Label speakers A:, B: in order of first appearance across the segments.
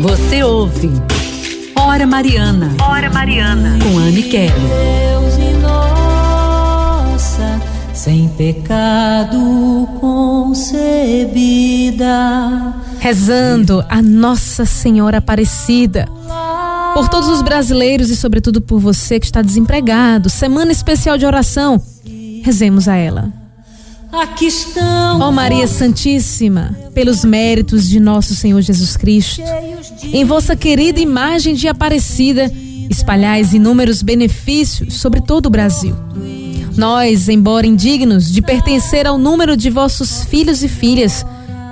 A: Você ouve Hora Mariana.
B: Hora Mariana.
A: Com Anne Kelly.
C: Deus e nossa, sem pecado concebida.
D: Rezando a Nossa Senhora Aparecida. Por todos os brasileiros e, sobretudo, por você que está desempregado. Semana especial de oração. Rezemos a ela.
C: Aqui estão.
D: Ó Maria Santíssima, pelos méritos de nosso Senhor Jesus Cristo, em vossa querida imagem de Aparecida, espalhais inúmeros benefícios sobre todo o Brasil. Nós, embora indignos de pertencer ao número de vossos filhos e filhas,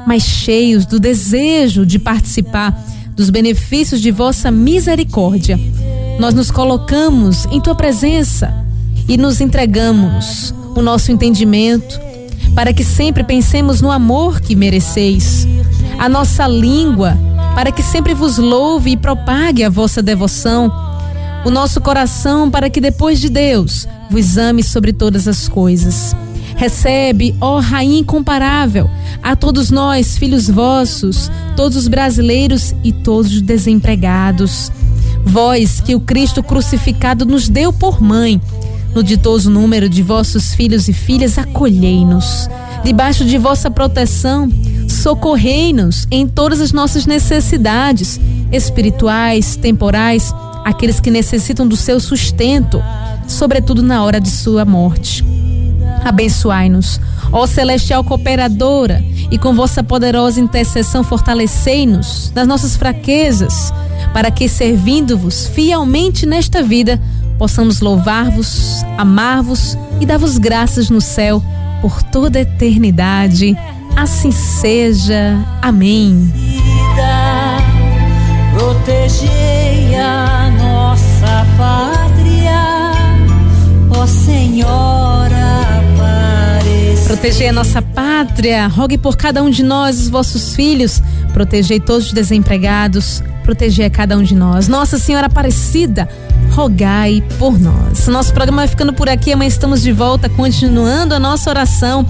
D: mas cheios do desejo de participar dos benefícios de vossa misericórdia, nós nos colocamos em tua presença e nos entregamos o nosso entendimento para que sempre pensemos no amor que mereceis, a nossa língua para que sempre vos louve e propague a vossa devoção, o nosso coração para que depois de Deus vos ame sobre todas as coisas. Recebe, ó Rainha incomparável, a todos nós, filhos vossos, todos os brasileiros e todos os desempregados. Vós que o Cristo crucificado nos deu por mãe, no ditoso número de vossos filhos e filhas, acolhei-nos. Debaixo de vossa proteção, socorrei-nos em todas as nossas necessidades, espirituais, temporais, aqueles que necessitam do seu sustento, sobretudo na hora de sua morte. Abençoai-nos, ó celestial cooperadora, e com vossa poderosa intercessão fortalecei-nos nas nossas fraquezas, para que, servindo-vos fielmente nesta vida, possamos louvar-vos, amar-vos e dar-vos graças no céu por toda a eternidade. Assim seja. Amém.
C: Protegei a nossa pátria, ó Senhora Aparecida.
D: Protegei a nossa pátria, rogue por cada um de nós, os vossos filhos, protegei todos os desempregados, protegei a cada um de nós. Nossa Senhora Aparecida, rogai por nós. Nosso programa vai ficando por aqui, amanhã estamos de volta, continuando a nossa oração,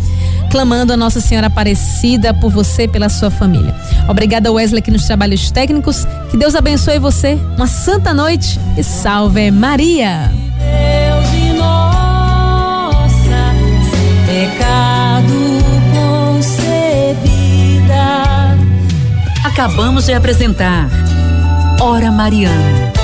D: clamando a Nossa Senhora Aparecida por você, pela sua família. Obrigada Wesley aqui nos trabalhos técnicos, que Deus abençoe você, uma santa noite e salve Maria.
C: Deus e nossa, sem pecado concebida.
A: Acabamos de apresentar Hora Mariana.